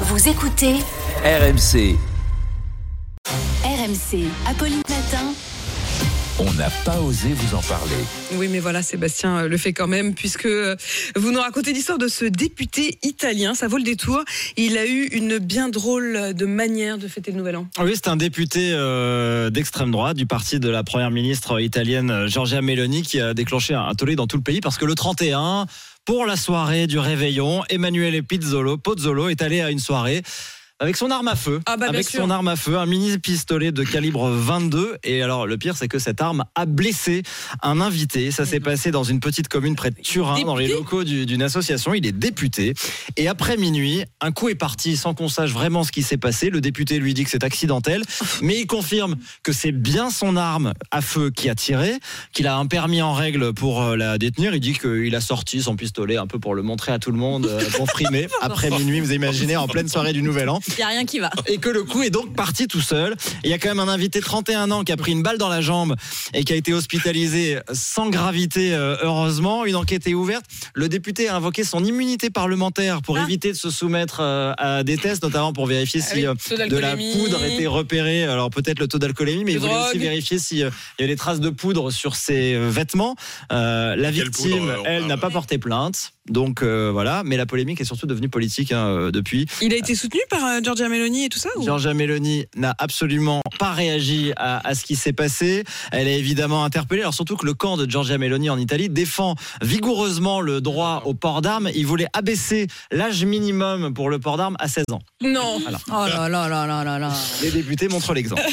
Vous écoutez RMC, RMC. Apolline Matin. on n'a pas osé vous en parler. Oui, mais voilà, Sébastien euh, le fait quand même, puisque euh, vous nous racontez l'histoire de ce député italien. Ça vaut le détour. Il a eu une bien drôle de manière de fêter le Nouvel An. Oui, c'est un député euh, d'extrême droite du parti de la première ministre italienne Giorgia Meloni qui a déclenché un tollé dans tout le pays parce que le 31, pour la soirée du réveillon, Emanuele Pizzolo, Pozzolo est allé à une soirée avec son arme à feu, Ah bah, avec son arme à feu, un mini pistolet de calibre 22. Et alors le pire, c'est que cette arme a blessé un invité. Ça s'est passé dans une petite commune près de Turin, dans les locaux du- d'une association. Il est député. Et après minuit, un coup est parti sans qu'on sache vraiment ce qui s'est passé. Le député lui dit que c'est accidentel, mais il confirme que c'est bien son arme à feu qui a tiré, qu'il a un permis en règle pour euh, la détenir. Il dit qu'il a sorti son pistolet un peu pour le montrer à tout le monde, euh, pour frimer. Après minuit, vous imaginez, en pleine soirée du Nouvel An Il n'y a rien qui va. et que le coup est donc parti tout seul. Il y a quand même un invité de 31 ans qui a pris une balle dans la jambe et qui a été hospitalisé sans gravité, euh, heureusement. Une enquête est ouverte. Le député a invoqué son immunité parlementaire pour Ah. éviter de se soumettre euh, à des tests, notamment pour vérifier Ah si oui, euh, de la poudre était repérée. Alors peut-être le taux d'alcoolémie, mais il voulait aussi vérifier s'il y avait des traces de poudre sur ses vêtements. Euh, la victime, poudre, elle, n'a pas porté plainte. Donc euh, voilà, mais la polémique est surtout devenue politique hein, euh, depuis. Il a été soutenu par euh, Giorgia Meloni et tout ça ou- Giorgia Meloni n'a absolument pas réagi à, à ce qui s'est passé. Elle est évidemment interpellée. Alors surtout que le camp de Giorgia Meloni en Italie défend vigoureusement le droit au port d'armes. Il voulait abaisser l'âge minimum pour le port d'armes à 16 ans. Non. Voilà. Oh là là là là là là. Les députés montrent l'exemple.